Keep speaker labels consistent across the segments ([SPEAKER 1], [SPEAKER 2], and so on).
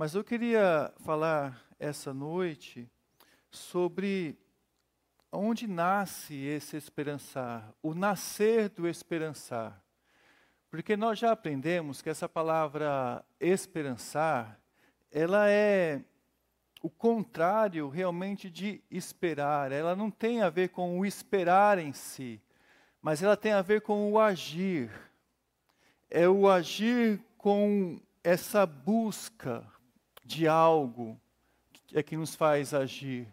[SPEAKER 1] Mas eu queria falar essa noite sobre onde nasce esse esperançar, o nascer do esperançar. Porque nós já aprendemos que essa palavra esperançar, ela é o contrário realmente de esperar. Ela não tem a ver com o esperar em si, mas ela tem a ver com o agir. É o agir com essa busca de algo é que nos faz agir.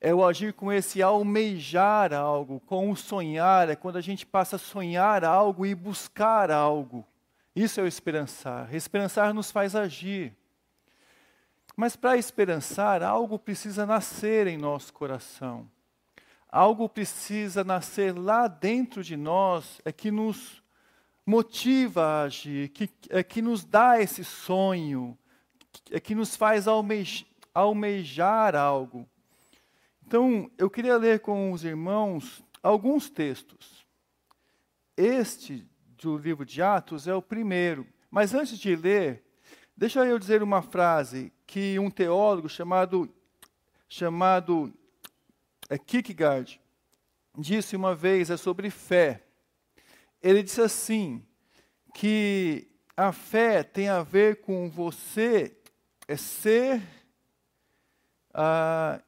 [SPEAKER 1] É o agir com esse almejar algo, com o sonhar, é quando a gente passa a sonhar algo e buscar algo. Isso é o esperançar. Esperançar nos faz agir. Mas para esperançar, algo precisa nascer em nosso coração. Algo precisa nascer lá dentro de nós, é que nos motiva a agir, que, é que nos dá esse sonho, é que nos faz almejar, algo. Então, eu queria ler com os irmãos alguns textos. Este do livro de Atos é o primeiro. Mas antes de ler, deixa eu dizer uma frase que um teólogo chamado chamado é, Kierkegaard disse uma vez é sobre fé. Ele disse assim que a fé tem a ver com você é ser ah,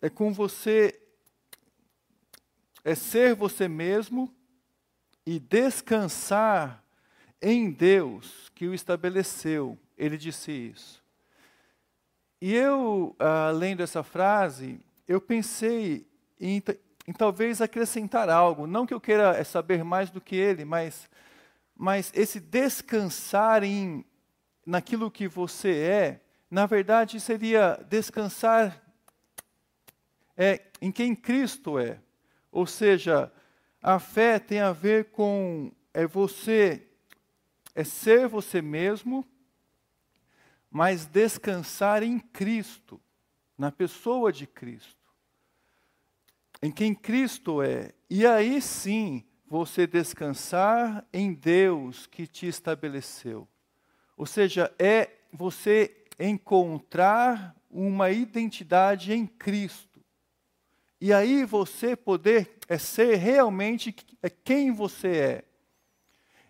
[SPEAKER 1] é com você, é ser você mesmo e descansar em Deus que o estabeleceu. Ele disse isso. E eu, ah, lendo essa frase, eu pensei em, em, talvez acrescentar algo. Não que eu queira é, saber mais do que ele, mas, mas esse descansar em, naquilo que você é, na verdade seria descansar é em quem Cristo é. Ou seja, a fé tem a ver com é você é ser você mesmo, mas descansar em Cristo, na pessoa de Cristo. Em quem Cristo é. E aí sim, você descansar em Deus que te estabeleceu. Ou seja, é você encontrar uma identidade em Cristo. E aí você poder é ser realmente é quem você é.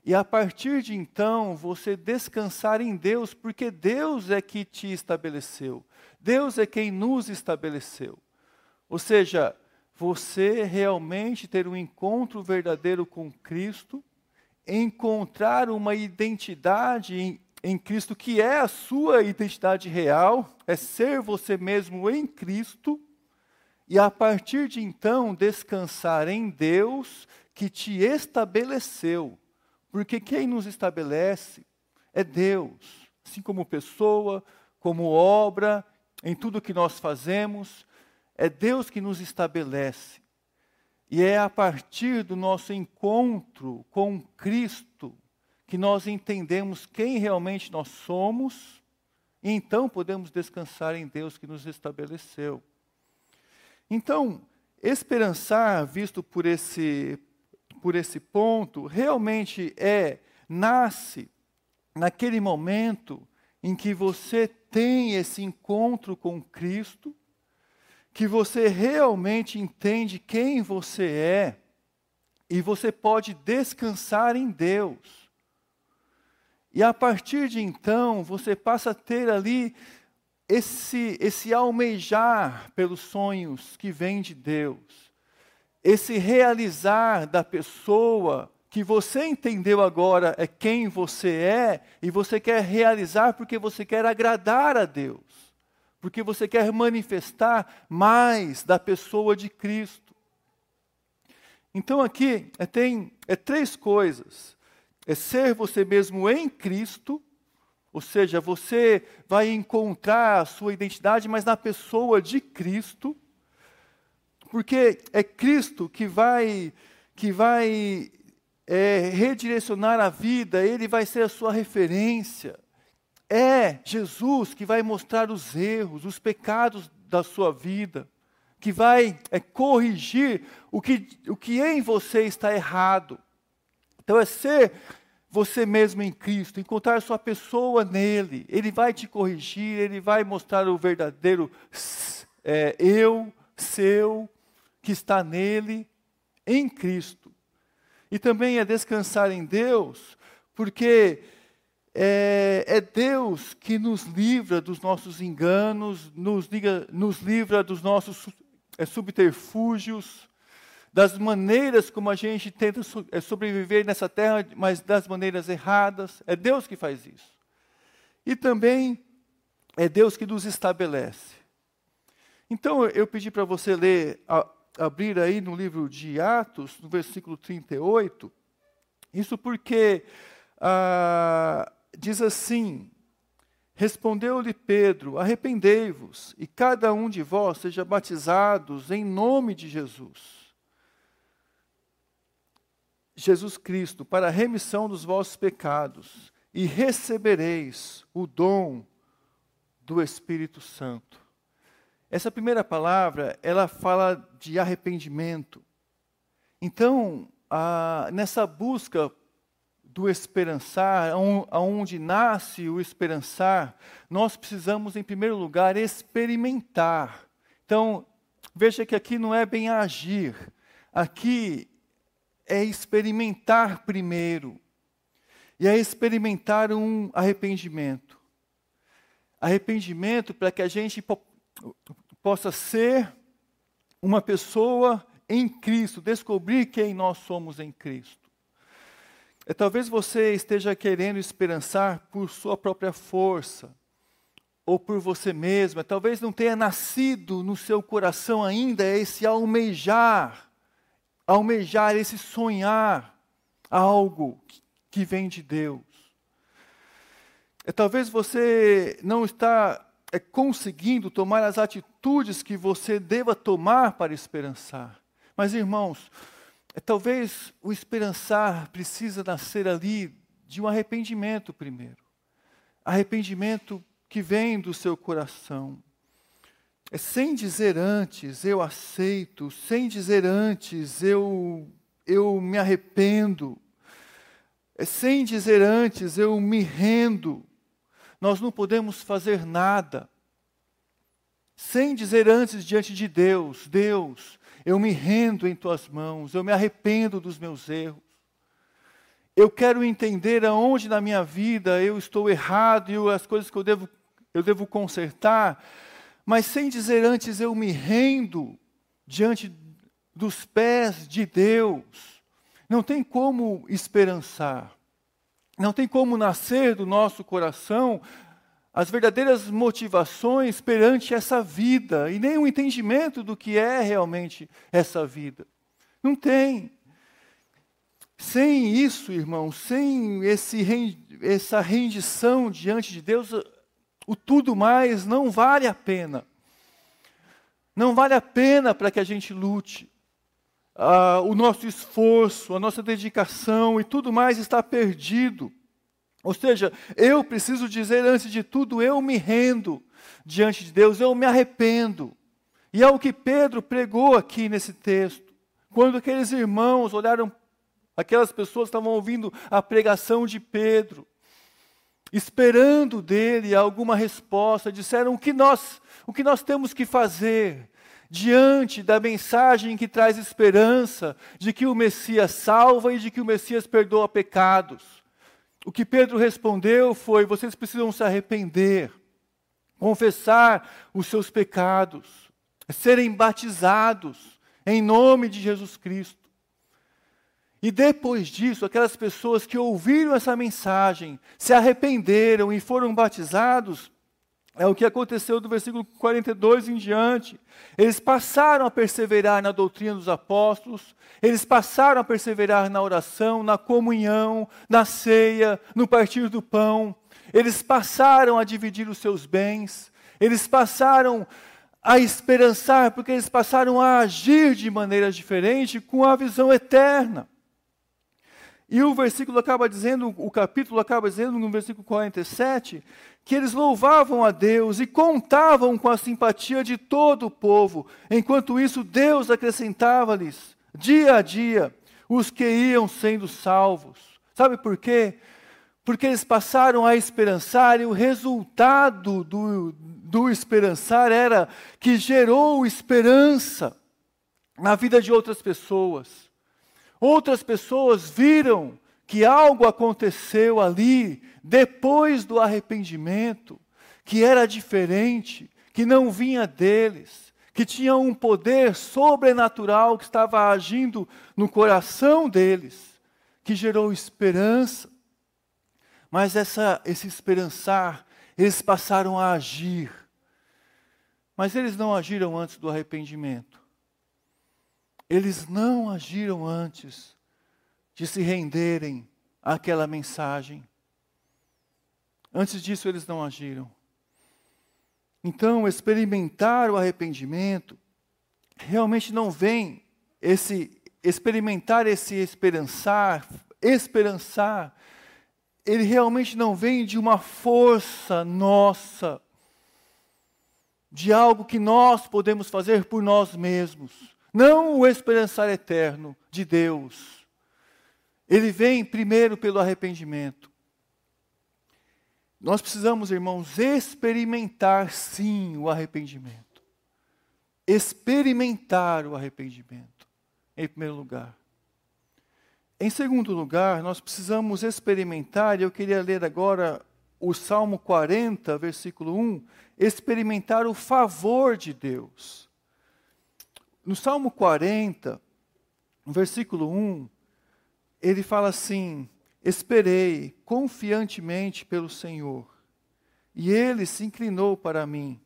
[SPEAKER 1] E a partir de então, você descansar em Deus, porque Deus é que te estabeleceu. Deus é quem nos estabeleceu. Ou seja, você realmente ter um encontro verdadeiro com Cristo, encontrar uma identidade em, em Cristo que é a sua identidade real, é ser você mesmo em Cristo e a partir de então descansar em Deus que te estabeleceu. Porque quem nos estabelece é Deus, assim como pessoa, como obra, em tudo que nós fazemos, é Deus que nos estabelece. E é a partir do nosso encontro com Cristo que nós entendemos quem realmente nós somos, e então podemos descansar em Deus que nos estabeleceu. Então, esperançar, visto por esse, por esse ponto, realmente é, nasce naquele momento em que você tem esse encontro com Cristo, que você realmente entende quem você é, e você pode descansar em Deus. E a partir de então, você passa a ter ali esse, esse almejar pelos sonhos que vem de Deus, esse realizar da pessoa que você entendeu agora é quem você é, e você quer realizar porque você quer agradar a Deus, porque você quer manifestar mais da pessoa de Cristo. Então aqui é, tem é três coisas: é ser você mesmo em Cristo, ou seja, você vai encontrar a sua identidade, mas na pessoa de Cristo, porque é Cristo que vai, que vai é, redirecionar a vida, Ele vai ser a sua referência. É Jesus que vai mostrar os erros, os pecados da sua vida, que vai é, corrigir o que, o que em você está errado. Então é ser você mesmo em Cristo, encontrar sua pessoa nele. Ele vai te corrigir, ele vai mostrar o verdadeiro é, eu, seu, que está nele, em Cristo. E também é descansar em Deus, porque é, é, Deus que nos livra dos nossos enganos, nos, liga, nos livra dos nossos é, subterfúgios, das maneiras como a gente tenta é, sobreviver nessa terra, mas das maneiras erradas. É Deus que faz isso. E também é Deus que nos estabelece. Então eu pedi para você ler, a, abrir aí no livro de Atos, no versículo 38, isso porque ah, diz assim: Respondeu-lhe Pedro: Arrependei-vos, e cada um de vós seja batizados em nome de Jesus. Jesus Cristo, para a remissão dos vossos pecados, e recebereis o dom do Espírito Santo. Essa primeira palavra, ela fala de arrependimento. Então, a, nessa busca do esperançar, aonde nasce o esperançar, nós precisamos, em primeiro lugar, experimentar. Então, veja que aqui não é bem agir, aqui é experimentar primeiro, e é experimentar um arrependimento. Arrependimento para que a gente possa ser uma pessoa em Cristo, descobrir quem nós somos em Cristo. É, talvez você esteja querendo esperançar por sua própria força, ou por você mesma, talvez não tenha nascido no seu coração ainda esse almejar, almejar, esse sonhar algo que vem de Deus. É, talvez você não está é conseguindo tomar as atitudes que você deva tomar para esperançar. Mas, irmãos, é, talvez o esperançar precisa nascer ali de um arrependimento primeiro. Arrependimento que vem do seu coração. É sem dizer antes, eu aceito, sem dizer antes, eu, eu me arrependo. É sem dizer antes, eu me rendo nós não podemos fazer nada sem dizer antes diante de Deus: Deus, eu me rendo em tuas mãos, eu me arrependo dos meus erros. Eu quero entender aonde na minha vida eu estou errado e as coisas que eu devo, eu devo consertar, mas sem dizer antes eu me rendo diante dos pés de Deus. Não tem como esperançar. Não tem como nascer do nosso coração as verdadeiras motivações perante essa vida e nem o entendimento do que é realmente essa vida. Não tem. Sem isso, irmão, sem esse, essa rendição diante de Deus, o tudo mais não vale a pena. Não vale a pena para que a gente lute. Ah, o nosso esforço, a nossa dedicação e tudo mais está perdido. Ou seja, eu preciso dizer antes de tudo, eu me rendo diante de Deus, eu me arrependo. E é o que Pedro pregou aqui nesse texto. Quando aqueles irmãos olharam, aquelas pessoas estavam ouvindo a pregação de Pedro, esperando dele alguma resposta, disseram o que nós, o que nós temos que fazer diante da mensagem que traz esperança de que o Messias salva e de que o Messias perdoa pecados. O que Pedro respondeu foi: vocês precisam se arrepender, confessar os seus pecados, serem batizados em nome de Jesus Cristo. E depois disso, aquelas pessoas que ouviram essa mensagem, se arrependeram e foram batizados, é o que aconteceu do versículo 42 em diante. Eles passaram a perseverar na doutrina dos apóstolos, eles passaram a perseverar na oração, na comunhão, na ceia, no partir do pão. Eles passaram a dividir os seus bens, eles passaram a esperançar, porque eles passaram a agir de maneira diferente com a visão eterna. E o versículo acaba dizendo, o capítulo acaba dizendo no versículo 47, que eles louvavam a Deus e contavam com a simpatia de todo o povo. Enquanto isso, Deus acrescentava-lhes, dia a dia, os que iam sendo salvos. Sabe por quê? Porque eles passaram a esperançar e o resultado do, do esperançar era que gerou esperança na vida de outras pessoas. Outras pessoas viram que algo aconteceu ali depois do arrependimento, que era diferente, que não vinha deles, que tinha um poder sobrenatural que estava agindo no coração deles, que gerou esperança. Mas essa, esse esperançar, eles passaram a agir. Mas eles não agiram antes do arrependimento. Eles não agiram antes de se renderem àquela mensagem. Antes disso, eles não agiram. Então, experimentar o arrependimento realmente não vem esse experimentar esse esperançar, esperançar, ele realmente não vem de uma força nossa, de algo que nós podemos fazer por nós mesmos. Não o esperançar eterno de Deus. Ele vem primeiro pelo arrependimento. Nós precisamos, irmãos, experimentar sim o arrependimento. Experimentar o arrependimento, em primeiro lugar. Em segundo lugar, nós precisamos experimentar, e eu queria ler agora o Salmo 40, versículo 1, experimentar o favor de Deus. No Salmo 40, versículo 1, ele fala assim: Esperei confiantemente pelo Senhor, e ele se inclinou para mim,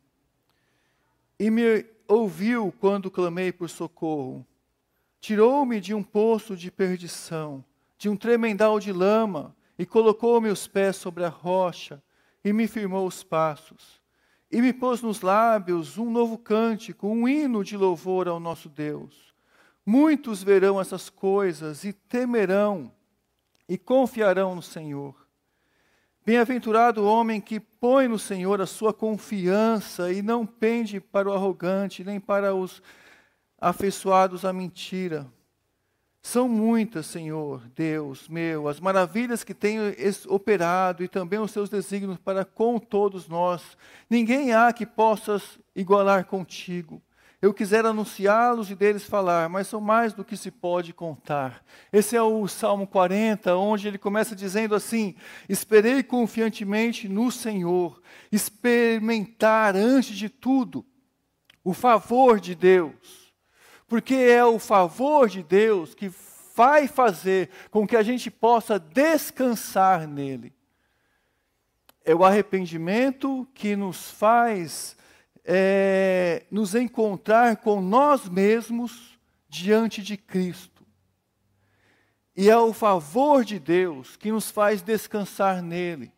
[SPEAKER 1] e me ouviu quando clamei por socorro. Tirou-me de um poço de perdição, de um tremendal de lama, e colocou meus pés sobre a rocha, e me firmou os passos. E me pôs nos lábios um novo cântico, um hino de louvor ao nosso Deus. Muitos verão essas coisas e temerão e confiarão no Senhor. Bem-aventurado o homem que põe no Senhor a sua confiança e não pende para o arrogante, nem para os afeiçoados à mentira. São muitas, Senhor, Deus meu, as maravilhas que tenho operado e também os seus desígnios para com todos nós. Ninguém há que possas igualar contigo. Eu quisera anunciá-los e deles falar, mas são mais do que se pode contar. Esse é o Salmo 40, onde ele começa dizendo assim: Esperei confiantemente no Senhor, experimentar antes de tudo o favor de Deus, porque é o favor de Deus que vai fazer com que a gente possa descansar nele. É o arrependimento que nos faz é, nos encontrar com nós mesmos diante de Cristo. E é o favor de Deus que nos faz descansar nele.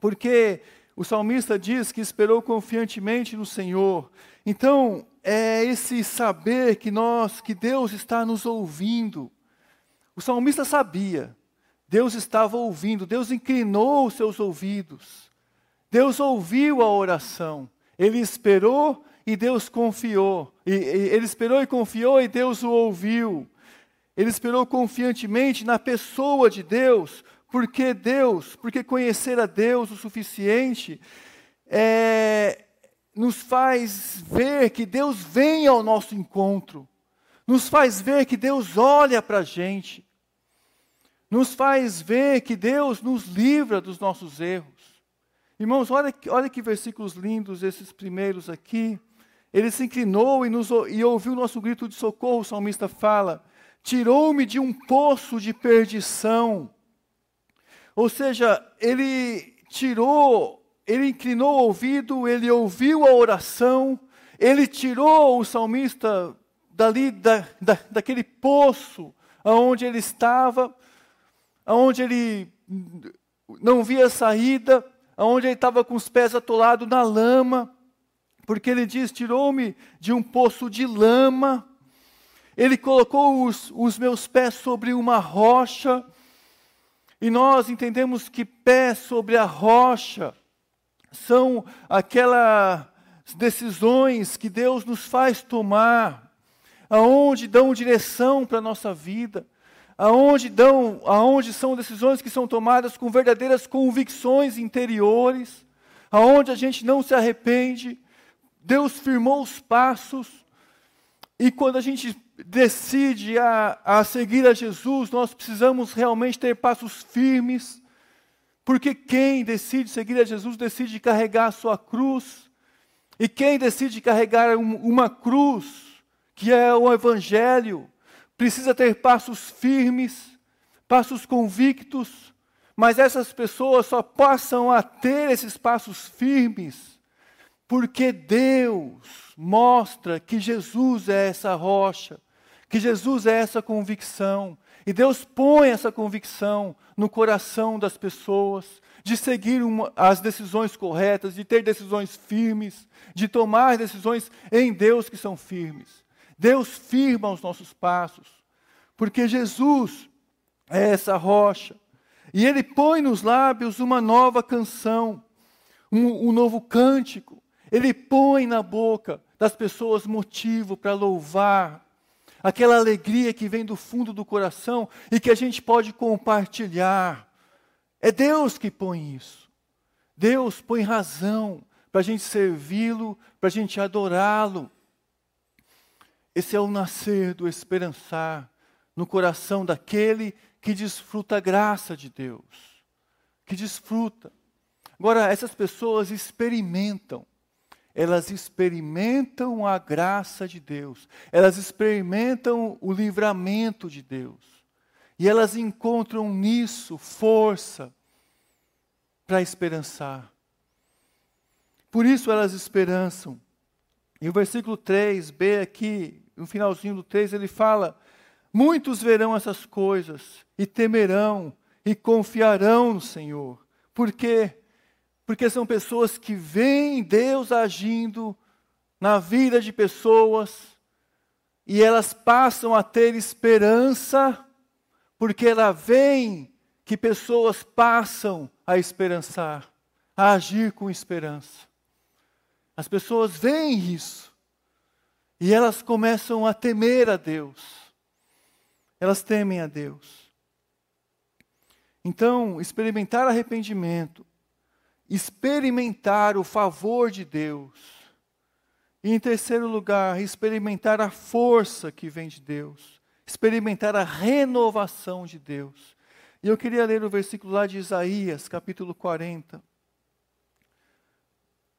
[SPEAKER 1] Porque o salmista diz que esperou confiantemente no Senhor. Então, é esse saber que nós, que Deus está nos ouvindo. O salmista sabia, Deus estava ouvindo, Deus inclinou os seus ouvidos. Deus ouviu a oração. Ele esperou e Deus confiou. E, e, ele esperou e confiou e Deus o ouviu. Ele esperou confiantemente na pessoa de Deus, porque Deus, porque conhecer a Deus o suficiente, é, nos faz ver que Deus vem ao nosso encontro, nos faz ver que Deus olha para a gente, nos faz ver que Deus nos livra dos nossos erros. Irmãos, olha, olha que versículos lindos esses primeiros aqui. Ele se inclinou e, nos, e ouviu o nosso grito de socorro, o salmista fala. Tirou-me de um poço de perdição. Ou seja, ele tirou, ele inclinou o ouvido, ele ouviu a oração, ele tirou o salmista dali, da, da, daquele poço aonde ele estava, aonde ele não via saída, onde ele estava com os pés atolados na lama, porque ele diz: tirou-me de um poço de lama, ele colocou os, os meus pés sobre uma rocha, e nós entendemos que pés sobre a rocha são aquelas decisões que Deus nos faz tomar, aonde dão direção para a nossa vida, aonde dão, aonde são decisões que são tomadas com verdadeiras convicções interiores, aonde a gente não se arrepende. Deus firmou os passos e quando a gente decide a, a seguir a Jesus, nós precisamos realmente ter passos firmes, porque quem decide seguir a Jesus decide carregar a sua cruz, e quem decide carregar um, uma cruz, que é o Evangelho, precisa ter passos firmes, passos convictos, mas essas pessoas só passam a ter esses passos firmes porque Deus mostra que Jesus é essa rocha, que Jesus é essa convicção, e Deus põe essa convicção no coração das pessoas, de seguir uma, as decisões corretas, de ter decisões firmes, de tomar decisões em Deus que são firmes. Deus firma os nossos passos, porque Jesus é essa rocha. E Ele põe nos lábios uma nova canção, um, um novo cântico. Ele põe na boca das pessoas motivo para louvar, aquela alegria que vem do fundo do coração e que a gente pode compartilhar. É Deus que põe isso. Deus põe razão para a gente servi-lo, para a gente adorá-lo. Esse é o nascer do esperançar no coração daquele que desfruta a graça de Deus, que desfruta. Agora, essas pessoas experimentam, elas experimentam a graça de Deus, elas experimentam o livramento de Deus, e elas encontram nisso força para esperançar. Por isso elas esperançam. E o versículo 3b aqui, no finalzinho do 3, ele fala: Muitos verão essas coisas e temerão e confiarão no Senhor. Por quê? Porque são pessoas que veem Deus agindo na vida de pessoas e elas passam a ter esperança, porque ela vem que pessoas passam a esperançar, a agir com esperança. As pessoas veem isso. E elas começam a temer a Deus. Elas temem a Deus. Então, experimentar arrependimento, experimentar o favor de Deus. E em terceiro lugar, experimentar a força que vem de Deus, experimentar a renovação de Deus. E eu queria ler o versículo lá de Isaías, capítulo 40.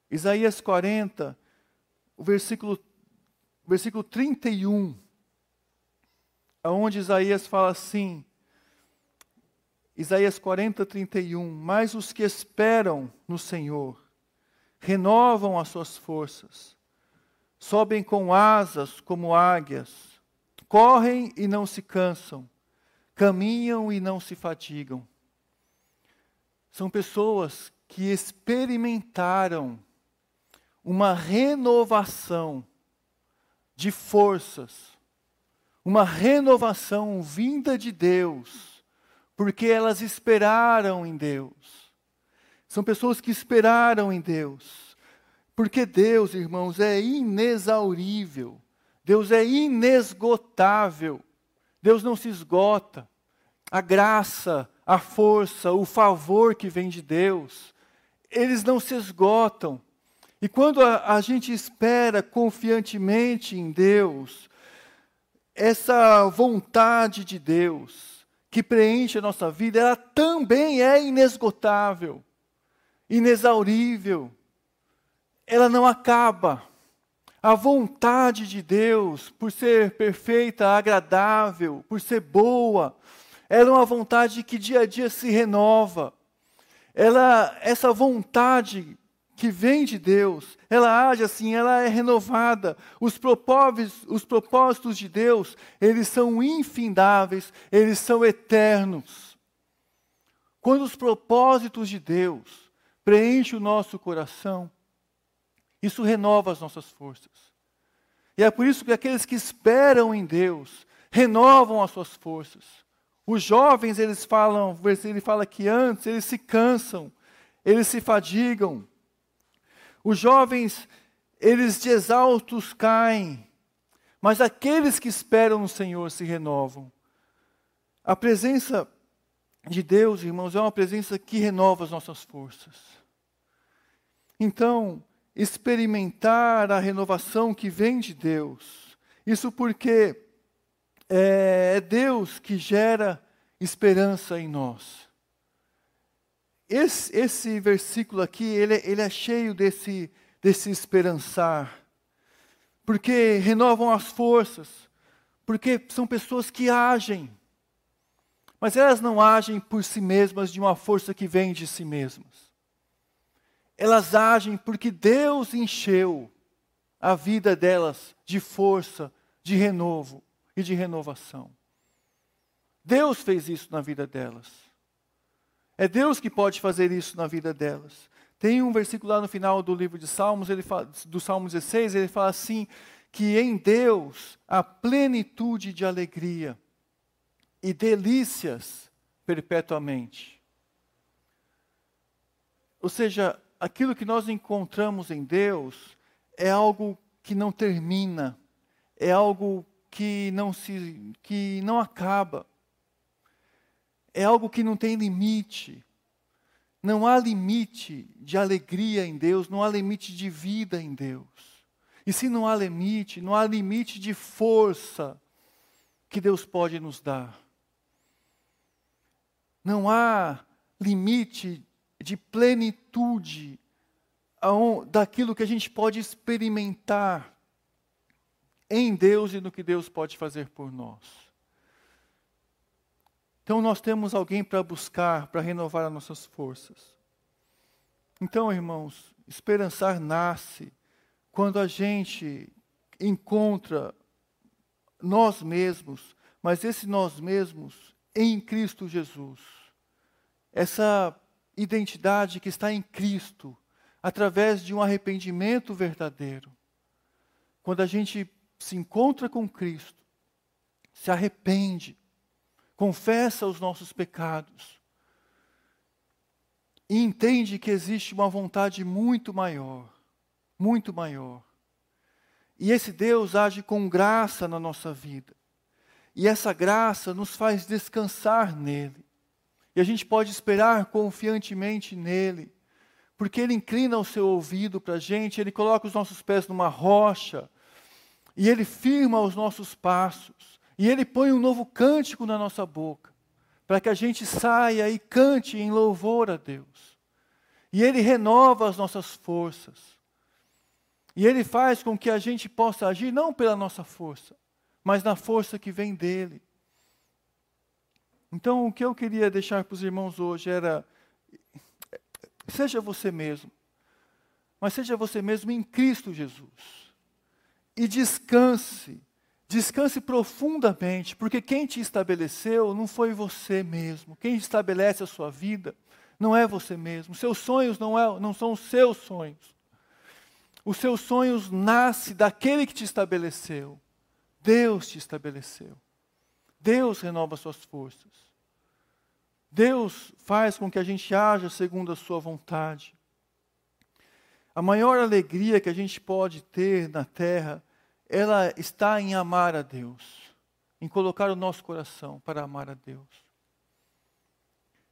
[SPEAKER 1] Isaías 40, o versículo, versículo 31, aonde Isaías fala assim, Isaías 40, 31, mas os que esperam no Senhor renovam as suas forças, sobem com asas como águias, correm e não se cansam, caminham e não se fatigam. São pessoas que experimentaram uma renovação de forças, uma renovação vinda de Deus, porque elas esperaram em Deus. São pessoas que esperaram em Deus. Porque Deus, irmãos, é inexaurível. Deus é inesgotável. Deus não se esgota. A graça, a força, o favor que vem de Deus, eles não se esgotam. E quando a, a gente espera confiantemente em Deus, essa vontade de Deus que preenche a nossa vida, ela também é inesgotável, inexaurível. Ela não acaba. A vontade de Deus, por ser perfeita, agradável, por ser boa, ela é uma vontade que dia a dia se renova. Ela, essa vontade que vem de Deus, ela age assim, ela é renovada. Os propósitos, os propósitos de Deus, eles são infindáveis, eles são eternos. Quando os propósitos de Deus preenchem o nosso coração, isso renova as nossas forças. E é por isso que aqueles que esperam em Deus renovam as suas forças. Os jovens, eles falam, ele fala que antes eles se cansam, eles se fadigam, os jovens, eles de exaltos caem, mas aqueles que esperam no Senhor se renovam. A presença de Deus, irmãos, é uma presença que renova as nossas forças. Então, experimentar a renovação que vem de Deus, isso porque é, é Deus que gera esperança em nós. Esse, esse versículo aqui, ele, ele é cheio desse, desse esperançar, porque renovam as forças, porque são pessoas que agem, mas elas não agem por si mesmas de uma força que vem de si mesmas. Elas agem porque Deus encheu a vida delas de força, de renovo e de renovação. Deus fez isso na vida delas. É Deus que pode fazer isso na vida delas. Tem um versículo lá no final do livro de Salmos, ele fala, do Salmo 16, ele fala assim: que em Deus há plenitude de alegria e delícias perpetuamente. Ou seja, aquilo que nós encontramos em Deus é algo que não termina, é algo que não se que não acaba. É algo que não tem limite. Não há limite de alegria em Deus, não há limite de vida em Deus. E se não há limite, não há limite de força que Deus pode nos dar. Não há limite de plenitude daquilo que a gente pode experimentar em Deus e no que Deus pode fazer por nós. Então nós temos alguém para buscar, para renovar as nossas forças. Então, irmãos, esperançar nasce quando a gente encontra nós mesmos, mas esse nós mesmos em Cristo Jesus. Essa identidade que está em Cristo, através de um arrependimento verdadeiro. Quando a gente se encontra com Cristo, se arrepende, confessa os nossos pecados e entende que existe uma vontade muito maior, muito maior. E esse Deus age com graça na nossa vida. E essa graça nos faz descansar nele. E a gente pode esperar confiantemente nele, porque ele inclina o seu ouvido para a gente, ele coloca os nossos pés numa rocha, e Ele firma os nossos passos, e Ele põe um novo cântico na nossa boca, para que a gente saia e cante em louvor a Deus. E Ele renova as nossas forças. E Ele faz com que a gente possa agir não pela nossa força, mas na força que vem dEle. Então, o que eu queria deixar para os irmãos hoje era: seja você mesmo, mas seja você mesmo em Cristo Jesus e descanse. Descanse profundamente, porque quem te estabeleceu não foi você mesmo. Quem estabelece a sua vida não é você mesmo. Seus sonhos não, é, não são os seus sonhos. Os seus sonhos nascem daquele que te estabeleceu. Deus te estabeleceu. Deus renova suas forças. Deus faz com que a gente haja segundo a sua vontade. A maior alegria que a gente pode ter na terra ela está em amar a Deus, em colocar o nosso coração para amar a Deus.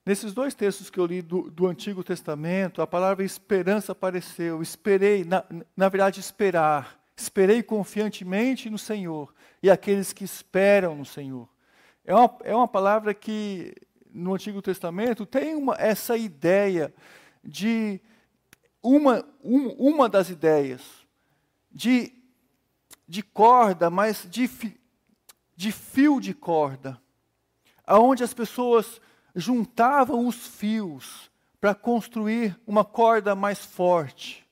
[SPEAKER 1] Nesses dois textos que eu li do, do Antigo Testamento, a palavra esperança apareceu. Esperei, na, na verdade, esperar. Esperei confiantemente no Senhor e aqueles que esperam no Senhor. É uma, é uma palavra que no Antigo Testamento tem uma, essa ideia de uma, um, uma das ideias de de corda, mas de, de fio de corda, aonde as pessoas juntavam os fios para construir uma corda mais forte.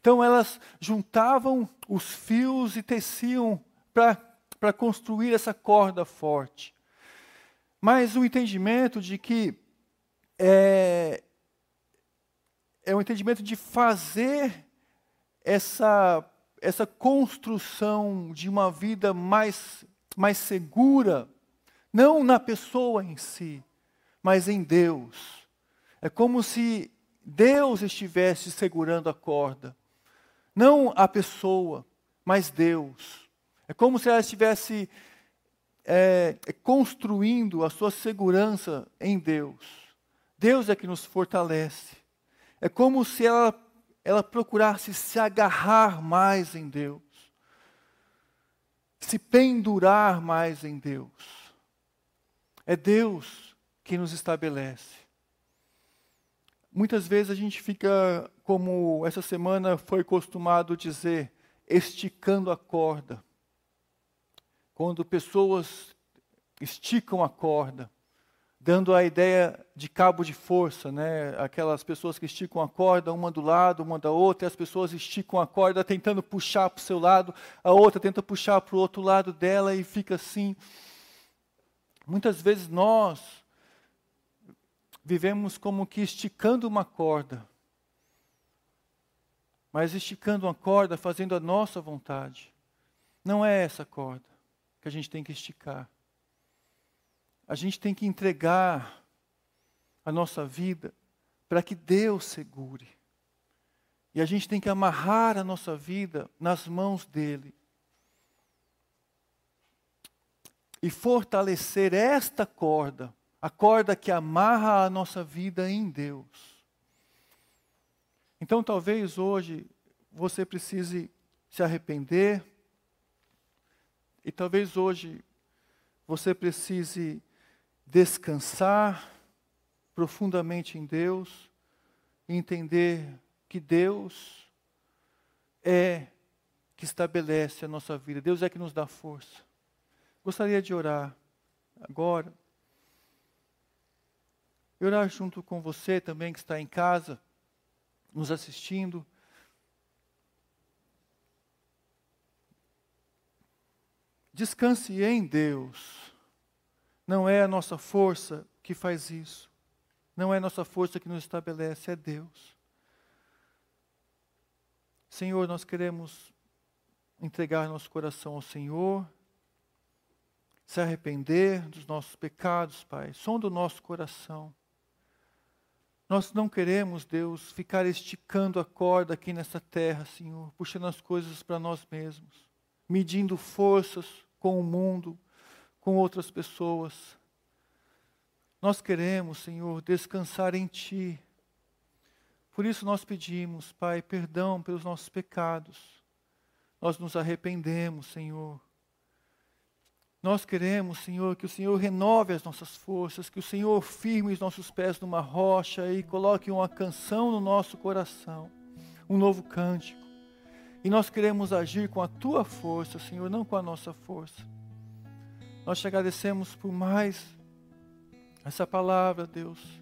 [SPEAKER 1] Então elas juntavam os fios e teciam para construir essa corda forte. Mas o entendimento de que é, é o entendimento de fazer essa essa construção de uma vida mais, mais segura, não na pessoa em si, mas em Deus. É como se Deus estivesse segurando a corda, não a pessoa, mas Deus. É como se ela estivesse é, construindo a sua segurança em Deus. Deus é que nos fortalece. É como se ela, ela procurasse se agarrar mais em Deus, se pendurar mais em Deus. É Deus que nos estabelece. Muitas vezes a gente fica, como essa semana foi costumado dizer, esticando a corda. Quando pessoas esticam a corda, dando a ideia de cabo de força, né? Aquelas pessoas que esticam a corda uma do lado, uma da outra, e as pessoas esticam a corda tentando puxar para o seu lado, a outra tenta puxar para o outro lado dela e fica assim. Muitas vezes nós vivemos como que esticando uma corda. Mas esticando uma corda, fazendo a nossa vontade. Não é essa corda que a gente tem que esticar. A gente tem que entregar a nossa vida para que Deus segure. E a gente tem que amarrar a nossa vida nas mãos dele. E fortalecer esta corda a corda que amarra a nossa vida em Deus. Então, talvez hoje você precise se arrepender, e talvez hoje você precise descansar profundamente em Deus entender que Deus é que estabelece a nossa vida, Deus é que nos dá força. Gostaria de orar agora orar junto com você também que está em casa, nos assistindo. Descanse em Deus. Não é a nossa força que faz isso. Não é a nossa força que nos estabelece, é Deus. Senhor, nós queremos entregar nosso coração ao Senhor, se arrepender dos nossos pecados, Pai. Som do nosso coração. Nós não queremos, Deus, ficar esticando a corda aqui nessa terra, Senhor, puxando as coisas para nós mesmos, medindo forças com o mundo, com outras pessoas. Nós queremos, Senhor, descansar em Ti. Por isso nós pedimos, Pai, perdão pelos nossos pecados. Nós nos arrependemos, Senhor. Nós queremos, Senhor, que o Senhor renove as nossas forças, que o Senhor firme os nossos pés numa rocha e coloque uma canção no nosso coração, um novo cântico. E nós queremos agir com a tua força, Senhor, não com a nossa força. Nós te agradecemos por mais essa palavra, Deus,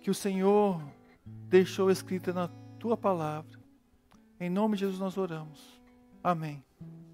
[SPEAKER 1] que o Senhor deixou escrita na tua palavra. Em nome de Jesus nós oramos. Amém.